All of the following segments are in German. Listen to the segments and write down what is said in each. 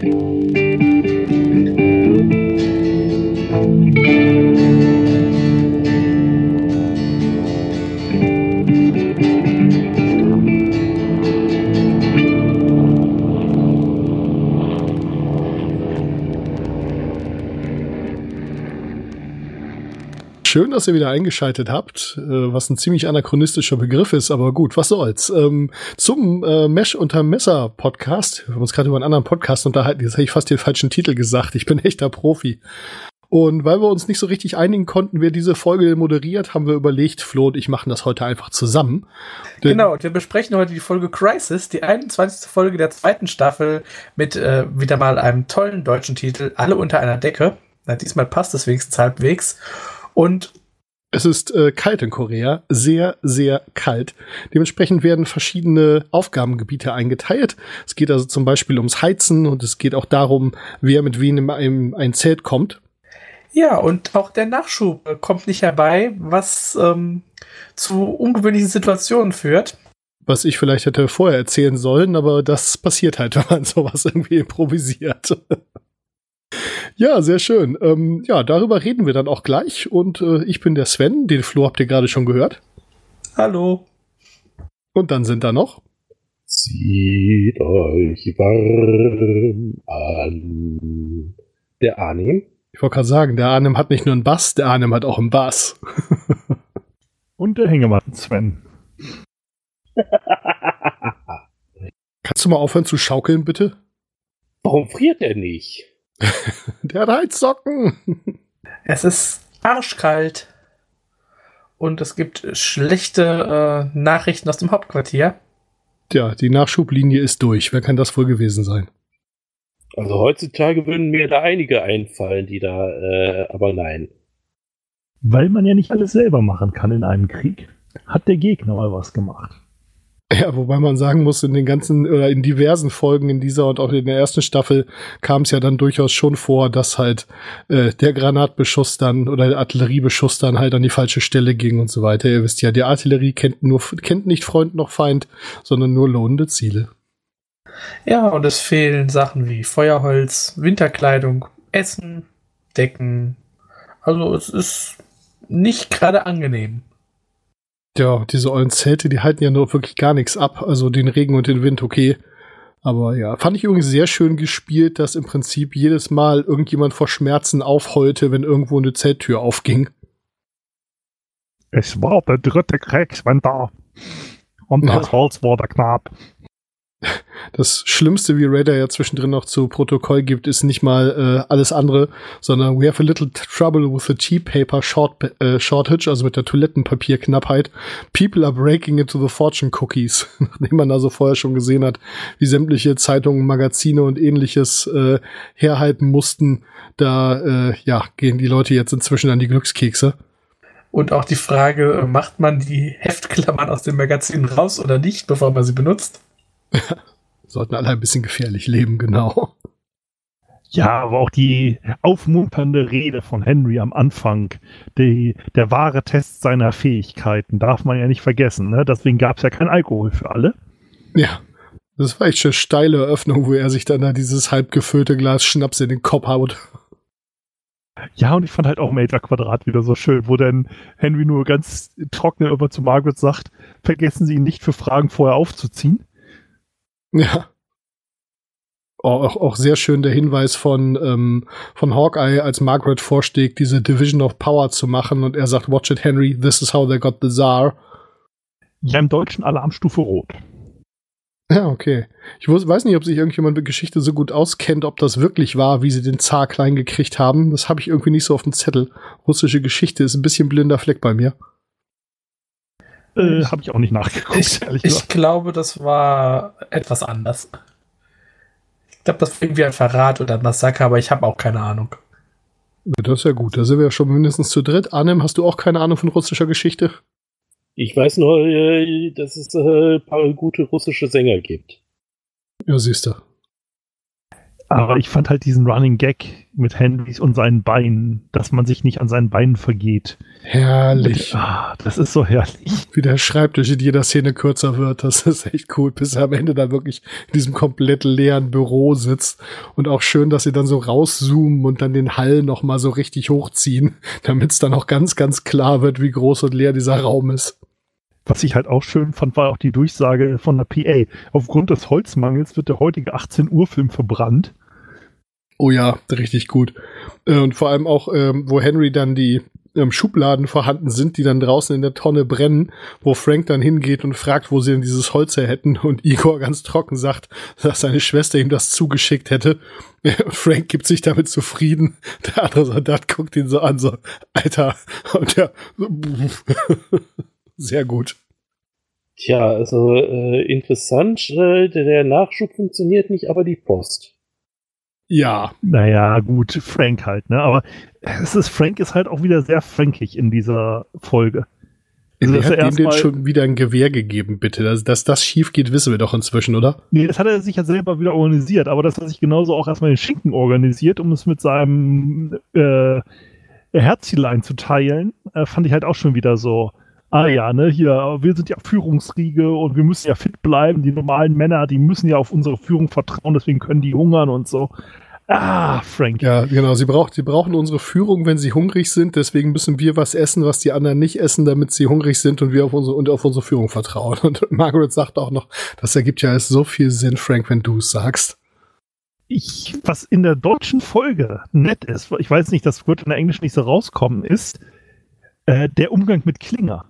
thank you Schön, dass ihr wieder eingeschaltet habt, äh, was ein ziemlich anachronistischer Begriff ist, aber gut, was soll's. Ähm, zum äh, Mesh unter Messer Podcast. Wir haben uns gerade über einen anderen Podcast unterhalten. Jetzt habe ich fast den falschen Titel gesagt. Ich bin echter Profi. Und weil wir uns nicht so richtig einigen konnten, wer diese Folge moderiert, haben wir überlegt, Flo und ich machen das heute einfach zusammen. Denn genau, wir besprechen heute die Folge Crisis, die 21. Folge der zweiten Staffel mit äh, wieder mal einem tollen deutschen Titel, Alle unter einer Decke. Na, diesmal passt es wenigstens halbwegs. Und es ist äh, kalt in Korea, sehr, sehr kalt. Dementsprechend werden verschiedene Aufgabengebiete eingeteilt. Es geht also zum Beispiel ums Heizen und es geht auch darum, wer mit wem in ein, ein Zelt kommt. Ja, und auch der Nachschub kommt nicht herbei, was ähm, zu ungewöhnlichen Situationen führt. Was ich vielleicht hätte vorher erzählen sollen, aber das passiert halt, wenn man sowas irgendwie improvisiert. Ja, sehr schön. Ähm, ja, darüber reden wir dann auch gleich. Und äh, ich bin der Sven, den Flo habt ihr gerade schon gehört. Hallo. Und dann sind da noch. Zieht euch warm an. Der Arnim. Ich wollte gerade sagen, der Arnim hat nicht nur einen Bass, der Arnim hat auch einen Bass. Und der Hängematten Sven. Kannst du mal aufhören zu schaukeln, bitte? Warum friert er nicht? Der hat Heizsocken. Es ist arschkalt. Und es gibt schlechte äh, Nachrichten aus dem Hauptquartier. Tja, die Nachschublinie ist durch. Wer kann das wohl gewesen sein? Also heutzutage würden mir da einige einfallen, die da, äh, aber nein. Weil man ja nicht alles selber machen kann in einem Krieg, hat der Gegner mal was gemacht. Ja, wobei man sagen muss, in den ganzen oder in diversen Folgen in dieser und auch in der ersten Staffel kam es ja dann durchaus schon vor, dass halt äh, der Granatbeschuss dann oder der Artilleriebeschuss dann halt an die falsche Stelle ging und so weiter. Ihr wisst ja, die Artillerie kennt nur kennt nicht Freund noch Feind, sondern nur lohnende Ziele. Ja, und es fehlen Sachen wie Feuerholz, Winterkleidung, Essen, Decken. Also es ist nicht gerade angenehm. Ja, diese ollen Zelte, die halten ja nur wirklich gar nichts ab. Also den Regen und den Wind, okay. Aber ja, fand ich übrigens sehr schön gespielt, dass im Prinzip jedes Mal irgendjemand vor Schmerzen aufheulte, wenn irgendwo eine Zelttür aufging. Es war der dritte Kriegswinter. Und das. Holz wurde knapp. Das Schlimmste, wie Raider ja zwischendrin noch zu Protokoll gibt, ist nicht mal äh, alles andere, sondern we have a little trouble with the tea paper short, äh, shortage, also mit der Toilettenpapierknappheit. People are breaking into the fortune cookies, nachdem man also vorher schon gesehen hat, wie sämtliche Zeitungen, Magazine und ähnliches äh, herhalten mussten. Da äh, ja gehen die Leute jetzt inzwischen an die Glückskekse. Und auch die Frage, macht man die Heftklammern aus dem Magazin raus oder nicht, bevor man sie benutzt? Sollten alle ein bisschen gefährlich leben, genau. Ja, aber auch die aufmunternde Rede von Henry am Anfang, die, der wahre Test seiner Fähigkeiten, darf man ja nicht vergessen. Ne? Deswegen gab es ja kein Alkohol für alle. Ja, das war echt eine steile Eröffnung, wo er sich dann da dieses halb gefüllte Glas Schnaps in den Kopf haut. Ja, und ich fand halt auch Major Quadrat wieder so schön, wo dann Henry nur ganz trocken immer zu Margaret sagt, vergessen Sie ihn nicht für Fragen vorher aufzuziehen. Ja. Auch, auch sehr schön der Hinweis von, ähm, von Hawkeye, als Margaret vorschlägt, diese Division of Power zu machen und er sagt, watch it, Henry, this is how they got the Tsar. Ja, im Deutschen Alarmstufe Rot. Ja, okay. Ich weiß nicht, ob sich irgendjemand mit Geschichte so gut auskennt, ob das wirklich war, wie sie den Zar klein gekriegt haben. Das habe ich irgendwie nicht so auf dem Zettel. Russische Geschichte ist ein bisschen blinder Fleck bei mir. Äh, Habe ich auch nicht nachgeguckt, ich, ehrlich gesagt. Ich glaube, das war etwas anders. Ich glaube, das war irgendwie ein Verrat oder ein Massaker, aber ich habe auch keine Ahnung. Das ist ja gut. Da sind wir ja schon mindestens zu dritt. Arnem, hast du auch keine Ahnung von russischer Geschichte? Ich weiß nur, äh, dass es äh, ein paar gute russische Sänger gibt. Ja, siehst du. Aber ich fand halt diesen Running Gag mit Henrys und seinen Beinen, dass man sich nicht an seinen Beinen vergeht. Herrlich. Ah, das ist so herrlich. Wie der Schreibtisch in jeder Szene kürzer wird, das ist echt cool, bis er am Ende da wirklich in diesem komplett leeren Büro sitzt. Und auch schön, dass sie dann so rauszoomen und dann den Hall noch mal so richtig hochziehen, damit es dann auch ganz, ganz klar wird, wie groß und leer dieser Raum ist. Was ich halt auch schön fand, war auch die Durchsage von der PA. Aufgrund des Holzmangels wird der heutige 18 Uhr Film verbrannt. Oh ja, richtig gut. Äh, Und vor allem auch, ähm, wo Henry dann die ähm, Schubladen vorhanden sind, die dann draußen in der Tonne brennen, wo Frank dann hingeht und fragt, wo sie denn dieses Holz her hätten und Igor ganz trocken sagt, dass seine Schwester ihm das zugeschickt hätte. Frank gibt sich damit zufrieden. Der andere Soldat guckt ihn so an, so, Alter, und der, sehr gut. Tja, also äh, interessant, äh, der Nachschub funktioniert nicht, aber die Post. Ja, Naja, gut, Frank halt, ne? Aber es ist, Frank ist halt auch wieder sehr frankig in dieser Folge. Also, er er hat ihm denn schon wieder ein Gewehr gegeben, bitte. Dass, dass das schief geht, wissen wir doch inzwischen, oder? Nee, das hat er sich ja selber wieder organisiert, aber dass er sich genauso auch erstmal den Schinken organisiert, um es mit seinem äh, Herzchen zu teilen, äh, fand ich halt auch schon wieder so. Ah ja, ne, hier, wir sind ja Führungsriege und wir müssen ja fit bleiben. Die normalen Männer, die müssen ja auf unsere Führung vertrauen, deswegen können die hungern und so. Ah, Frank. Ja, genau. Sie, braucht, sie brauchen unsere Führung, wenn sie hungrig sind. Deswegen müssen wir was essen, was die anderen nicht essen, damit sie hungrig sind und wir auf unsere, und auf unsere Führung vertrauen. Und Margaret sagt auch noch, das ergibt ja alles so viel Sinn, Frank, wenn du es sagst. Ich, was in der deutschen Folge nett ist, ich weiß nicht, das wird in der Englischen nicht so rauskommen, ist äh, der Umgang mit Klinger.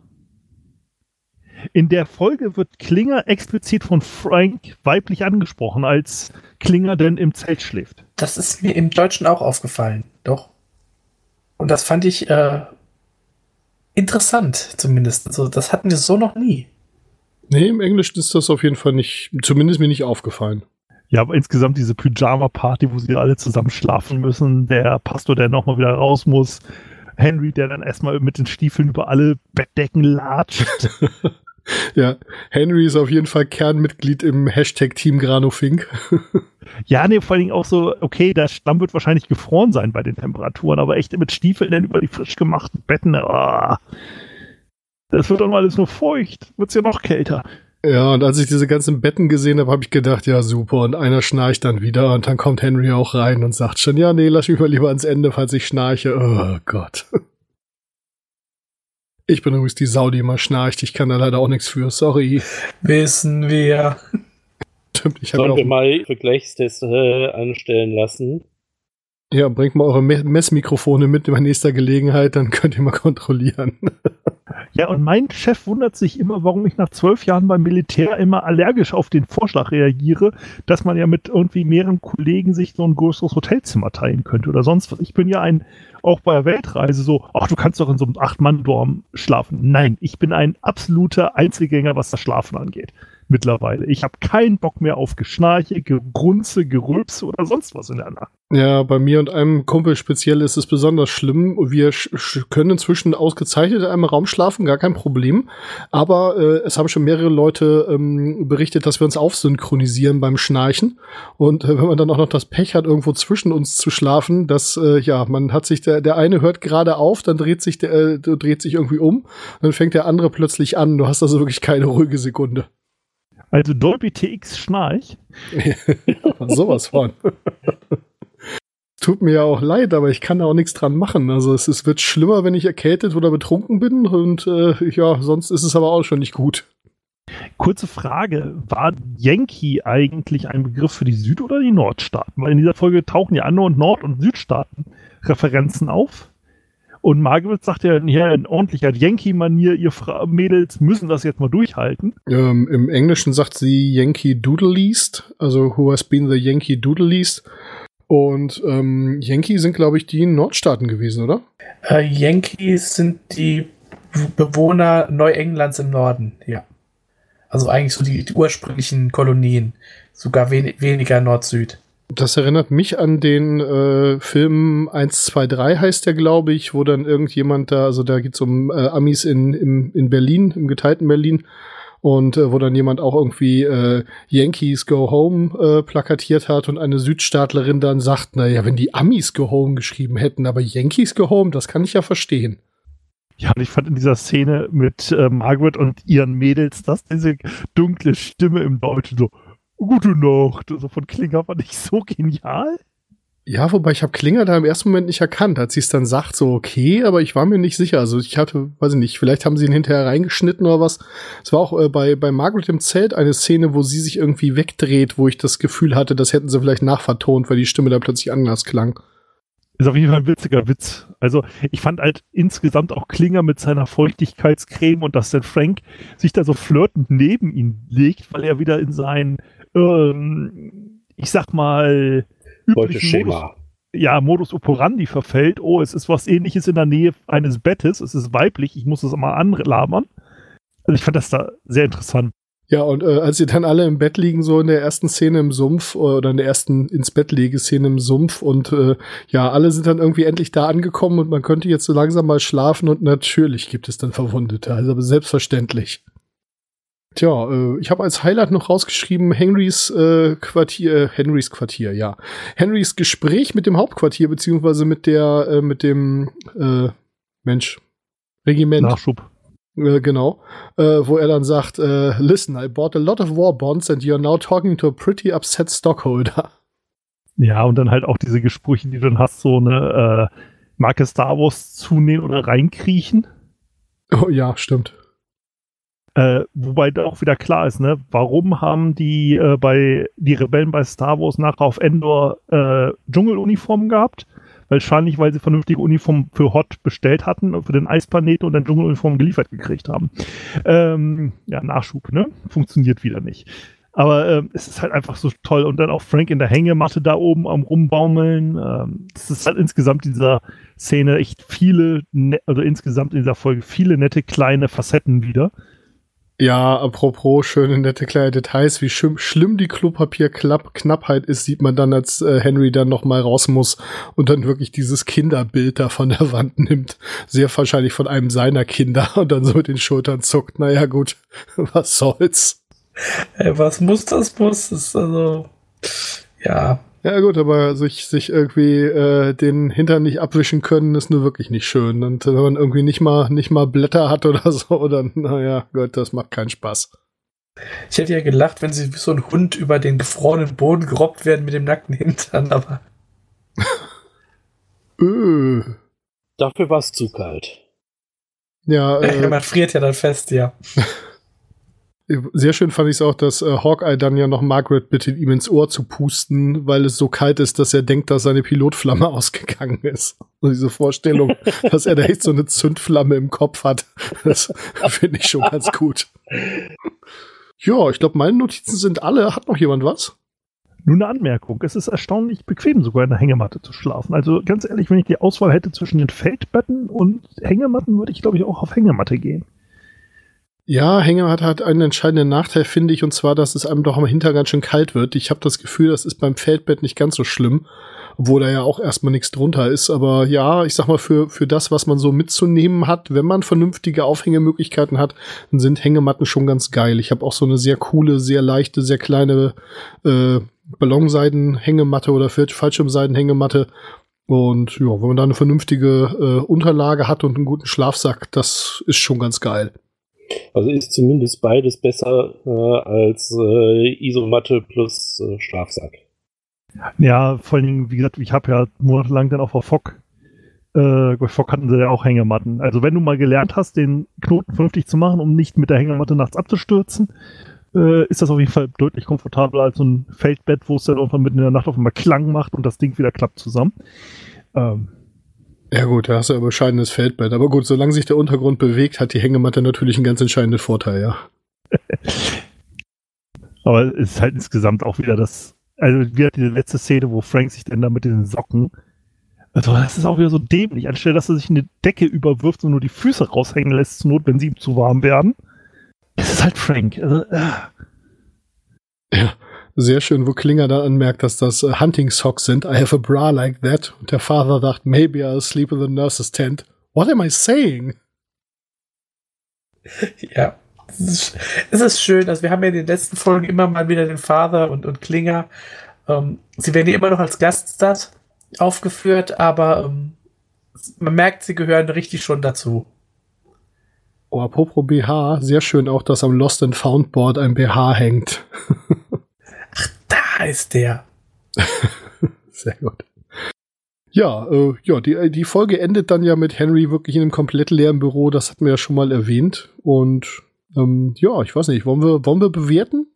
In der Folge wird Klinger explizit von Frank weiblich angesprochen, als Klinger denn im Zelt schläft. Das ist mir im Deutschen auch aufgefallen. Doch. Und das fand ich äh, interessant, zumindest. Also, das hatten wir so noch nie. Nee, im Englischen ist das auf jeden Fall nicht, zumindest mir nicht aufgefallen. Ja, aber insgesamt diese Pyjama-Party, wo sie alle zusammen schlafen müssen, der Pastor, der nochmal wieder raus muss, Henry, der dann erstmal mit den Stiefeln über alle Bettdecken latscht. Ja, Henry ist auf jeden Fall Kernmitglied im Hashtag Team Granofink. Ja, nee, vor allen Dingen auch so, okay, der Schlamm wird wahrscheinlich gefroren sein bei den Temperaturen, aber echt mit Stiefeln dann über die frisch gemachten Betten, ah, das wird dann alles nur feucht, wird's ja noch kälter. Ja, und als ich diese ganzen Betten gesehen habe, habe ich gedacht, ja super, und einer schnarcht dann wieder und dann kommt Henry auch rein und sagt schon, ja, nee, lass mich mal lieber ans Ende, falls ich schnarche. Oh Gott. Ich bin übrigens die Sau, die immer schnarcht. Ich kann da leider auch nichts für. Sorry. Wissen wir. Stimmt, ich habe Sollen wir auch. mal Vergleichstest äh, anstellen lassen? Ja, bringt mal eure Me Messmikrofone mit bei nächster Gelegenheit, dann könnt ihr mal kontrollieren. Ja, und mein Chef wundert sich immer, warum ich nach zwölf Jahren beim Militär immer allergisch auf den Vorschlag reagiere, dass man ja mit irgendwie mehreren Kollegen sich so ein größeres Hotelzimmer teilen könnte oder sonst was. Ich bin ja ein, auch bei der Weltreise so, ach, du kannst doch in so einem Acht-Mann-Dorm schlafen. Nein, ich bin ein absoluter Einzelgänger, was das Schlafen angeht. Mittlerweile. Ich habe keinen Bock mehr auf Geschnarche, Gegrunze, Gerülpse oder sonst was in der Nacht. Ja, bei mir und einem Kumpel speziell ist es besonders schlimm. Wir können inzwischen ausgezeichnet in einem Raum schlafen, gar kein Problem. Aber äh, es haben schon mehrere Leute ähm, berichtet, dass wir uns aufsynchronisieren beim Schnarchen. Und äh, wenn man dann auch noch das Pech hat, irgendwo zwischen uns zu schlafen, dass äh, ja, man hat sich der, der eine hört gerade auf, dann dreht sich der äh, dreht sich irgendwie um, dann fängt der andere plötzlich an. Du hast also wirklich keine ruhige Sekunde. Also Dolby TX Schnarch. Sowas von. Tut mir ja auch leid, aber ich kann da auch nichts dran machen. Also es, es wird schlimmer, wenn ich erkältet oder betrunken bin und äh, ja, sonst ist es aber auch schon nicht gut. Kurze Frage, war Yankee eigentlich ein Begriff für die Süd- oder die Nordstaaten? Weil in dieser Folge tauchen ja andere und Nord- und Südstaaten Referenzen auf. Und Margaret sagt ja hier in ordentlicher Yankee-Manier, ihr Fra Mädels müssen das jetzt mal durchhalten. Ähm, Im Englischen sagt sie Yankee Doodle Least, also who has been the Yankee Doodle Least. Und ähm, Yankee sind, glaube ich, die Nordstaaten gewesen, oder? Äh, Yankees sind die Bewohner Neuenglands im Norden, ja. Also eigentlich so die, die ursprünglichen Kolonien. Sogar wen weniger Nord-Süd. Das erinnert mich an den äh, Film 123 heißt der, glaube ich, wo dann irgendjemand da, also da geht's um äh, Amis in, im, in Berlin, im geteilten Berlin. und äh, wo dann jemand auch irgendwie äh, Yankees Go Home äh, plakatiert hat und eine Südstaatlerin dann sagt, na ja, wenn die Amis Go Home geschrieben hätten, aber Yankees Go Home, das kann ich ja verstehen. Ja, und ich fand in dieser Szene mit äh, Margaret und ihren Mädels, dass diese dunkle Stimme im Deutschen so, gute Nacht, so von Klinger fand ich so genial. Ja, wobei ich habe Klinger da im ersten Moment nicht erkannt, als sie es dann sagt, so okay, aber ich war mir nicht sicher. Also ich hatte, weiß ich nicht, vielleicht haben sie ihn hinterher reingeschnitten oder was. Es war auch äh, bei, bei Margaret im Zelt eine Szene, wo sie sich irgendwie wegdreht, wo ich das Gefühl hatte, das hätten sie vielleicht nachvertont, weil die Stimme da plötzlich anders klang. Ist auf jeden Fall ein witziger Witz. Also ich fand halt insgesamt auch Klinger mit seiner Feuchtigkeitscreme und dass dann Frank sich da so flirtend neben ihn legt, weil er wieder in sein, ähm, ich sag mal, Beuteschema. Modus, ja, Modus operandi verfällt. Oh, es ist was ähnliches in der Nähe eines Bettes, es ist weiblich, ich muss es mal anlabern. Also ich fand das da sehr interessant. Ja, und äh, als sie dann alle im Bett liegen, so in der ersten Szene im Sumpf oder in der ersten ins Bett Szene im Sumpf und äh, ja, alle sind dann irgendwie endlich da angekommen und man könnte jetzt so langsam mal schlafen und natürlich gibt es dann Verwundete, also selbstverständlich. Tja, äh, ich habe als Highlight noch rausgeschrieben Henrys äh, Quartier, äh, Henrys Quartier, ja. Henrys Gespräch mit dem Hauptquartier beziehungsweise mit der, äh, mit dem äh, Mensch Regiment. Nachschub. Äh, genau, äh, wo er dann sagt, äh, listen, I bought a lot of war bonds and you're now talking to a pretty upset stockholder. Ja, und dann halt auch diese Gespräche, die du dann hast, so eine äh, Marke Star Wars zunehmen oder reinkriechen. Oh ja, stimmt. Äh, wobei da auch wieder klar ist, ne, warum haben die äh, bei die Rebellen bei Star Wars nachher auf Endor äh, Dschungeluniformen gehabt? Wahrscheinlich, weil sie vernünftige Uniformen für Hot bestellt hatten, für den Eisplaneten und dann Dschungeluniformen geliefert gekriegt haben. Ähm, ja, Nachschub, ne? Funktioniert wieder nicht. Aber ähm, es ist halt einfach so toll. Und dann auch Frank in der Hängematte da oben am Rumbaumeln. Ähm, das ist halt insgesamt dieser Szene echt viele, ne also insgesamt in dieser Folge viele nette kleine Facetten wieder. Ja, apropos schöne, nette kleine Details, wie schlimm, schlimm die Klopapierknappheit ist, sieht man dann, als äh, Henry dann noch mal raus muss und dann wirklich dieses Kinderbild da von der Wand nimmt. Sehr wahrscheinlich von einem seiner Kinder und dann so mit den Schultern zuckt. Naja, gut, was soll's. Ey, was muss, das muss. Das ist also, ja. Ja gut, aber sich, sich irgendwie äh, den Hintern nicht abwischen können, ist nur wirklich nicht schön. Und wenn man irgendwie nicht mal, nicht mal Blätter hat oder so, dann, naja, Gott, das macht keinen Spaß. Ich hätte ja gelacht, wenn sie wie so ein Hund über den gefrorenen Boden gerobbt werden mit dem nackten Hintern, aber. öh. Dafür war es zu kalt. Ja, äh, man friert ja dann fest, ja. Sehr schön fand ich es auch, dass äh, Hawkeye dann ja noch Margaret bittet, ihm ins Ohr zu pusten, weil es so kalt ist, dass er denkt, dass seine Pilotflamme ausgegangen ist. Und diese Vorstellung, dass er da echt so eine Zündflamme im Kopf hat, das finde ich schon ganz gut. Ja, ich glaube, meine Notizen sind alle. Hat noch jemand was? Nur eine Anmerkung. Es ist erstaunlich bequem, sogar in der Hängematte zu schlafen. Also ganz ehrlich, wenn ich die Auswahl hätte zwischen den Feldbetten und Hängematten, würde ich, glaube ich, auch auf Hängematte gehen. Ja, Hängematte hat einen entscheidenden Nachteil, finde ich, und zwar, dass es einem doch am Hinter ganz schön kalt wird. Ich habe das Gefühl, das ist beim Feldbett nicht ganz so schlimm, obwohl da ja auch erstmal nichts drunter ist. Aber ja, ich sag mal, für, für das, was man so mitzunehmen hat, wenn man vernünftige Aufhängemöglichkeiten hat, dann sind Hängematten schon ganz geil. Ich habe auch so eine sehr coole, sehr leichte, sehr kleine äh, Ballonseiden-Hängematte oder Fallschirmseiden-Hängematte. Und ja, wenn man da eine vernünftige äh, Unterlage hat und einen guten Schlafsack, das ist schon ganz geil. Also ist zumindest beides besser äh, als äh, Isomatte plus äh, Schlafsack. Ja, vor Dingen, wie gesagt, ich habe ja monatelang dann auch vor Fock, äh, bei Fock hatten sie ja auch Hängematten. Also wenn du mal gelernt hast, den Knoten vernünftig zu machen, um nicht mit der Hängematte nachts abzustürzen, äh, ist das auf jeden Fall deutlich komfortabler als so ein Feldbett, wo es dann irgendwann mitten in der Nacht auf einmal Klang macht und das Ding wieder klappt zusammen. Ähm, ja gut, da hast du ein bescheidenes Feldbett. Aber gut, solange sich der Untergrund bewegt, hat die Hängematte natürlich einen ganz entscheidenden Vorteil, ja. Aber es ist halt insgesamt auch wieder das, also wie hat die letzte Szene, wo Frank sich dann da mit den Socken, also das ist auch wieder so dämlich, anstelle, dass er sich eine Decke überwirft und nur die Füße raushängen lässt zur Not, wenn sie ihm zu warm werden. Es ist halt Frank. Also, äh. Ja, sehr schön, wo Klinger dann anmerkt, dass das äh, Hunting Socks sind. I have a bra like that. Und der Vater dachte, maybe I'll sleep in the nurse's tent. What am I saying? Ja, Es ist, es ist schön, also wir haben ja in den letzten Folgen immer mal wieder den Father und, und Klinger. Ähm, sie werden ja immer noch als Gaststars aufgeführt, aber ähm, man merkt, sie gehören richtig schon dazu. Oh, apropos BH, sehr schön auch, dass am Lost and Found Board ein BH hängt. Ist der. Sehr gut. Ja, äh, ja, die, die Folge endet dann ja mit Henry wirklich in einem komplett leeren Büro, das hatten wir ja schon mal erwähnt. Und ähm, ja, ich weiß nicht, wollen wir, wollen wir bewerten?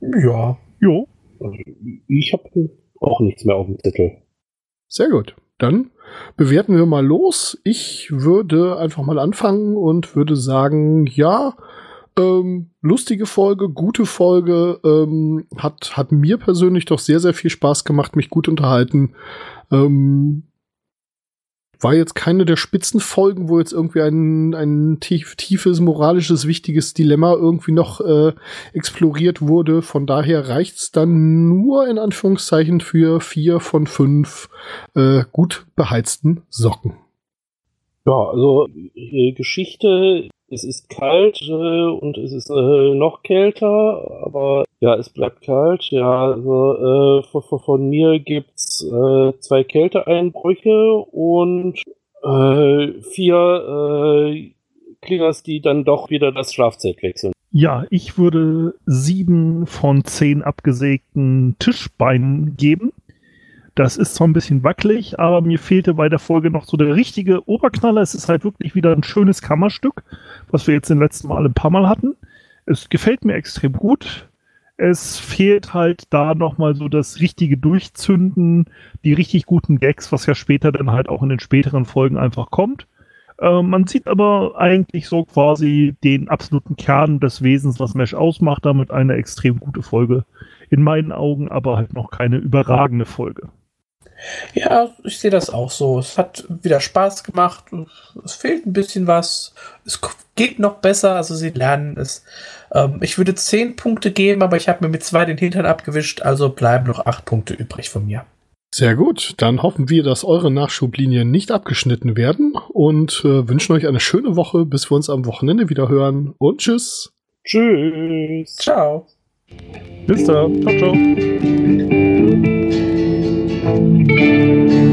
Ja. Jo. Also, ich habe auch nichts mehr auf dem Zettel. Sehr gut. Dann bewerten wir mal los. Ich würde einfach mal anfangen und würde sagen, ja, ähm, lustige Folge, gute Folge, ähm, hat, hat mir persönlich doch sehr, sehr viel Spaß gemacht, mich gut unterhalten. Ähm, war jetzt keine der Spitzenfolgen, wo jetzt irgendwie ein, ein tief, tiefes, moralisches, wichtiges Dilemma irgendwie noch äh, exploriert wurde. Von daher reicht's dann nur in Anführungszeichen für vier von fünf äh, gut beheizten Socken. Ja, also äh, Geschichte, es ist kalt äh, und es ist äh, noch kälter, aber ja, es bleibt kalt. Ja, also äh, von, von, mir gibt's äh, zwei Kälteeinbrüche und äh, vier äh, Klingers, die dann doch wieder das Schlafzelt wechseln. Ja, ich würde sieben von zehn abgesägten Tischbeinen geben. Das ist zwar ein bisschen wackelig, aber mir fehlte bei der Folge noch so der richtige Oberknaller. Es ist halt wirklich wieder ein schönes Kammerstück, was wir jetzt den letzten Mal ein paar Mal hatten. Es gefällt mir extrem gut. Es fehlt halt da nochmal so das richtige Durchzünden, die richtig guten Gags, was ja später dann halt auch in den späteren Folgen einfach kommt. Äh, man sieht aber eigentlich so quasi den absoluten Kern des Wesens, was Mesh ausmacht, damit eine extrem gute Folge. In meinen Augen aber halt noch keine überragende Folge. Ja, ich sehe das auch so. Es hat wieder Spaß gemacht. Es fehlt ein bisschen was. Es geht noch besser, also sie lernen es. Ähm, ich würde zehn Punkte geben, aber ich habe mir mit zwei den Hintern abgewischt, also bleiben noch acht Punkte übrig von mir. Sehr gut, dann hoffen wir, dass eure Nachschublinien nicht abgeschnitten werden und äh, wünschen euch eine schöne Woche, bis wir uns am Wochenende wieder hören und tschüss. Tschüss. Ciao. Bis dann. Ciao, ciao. Música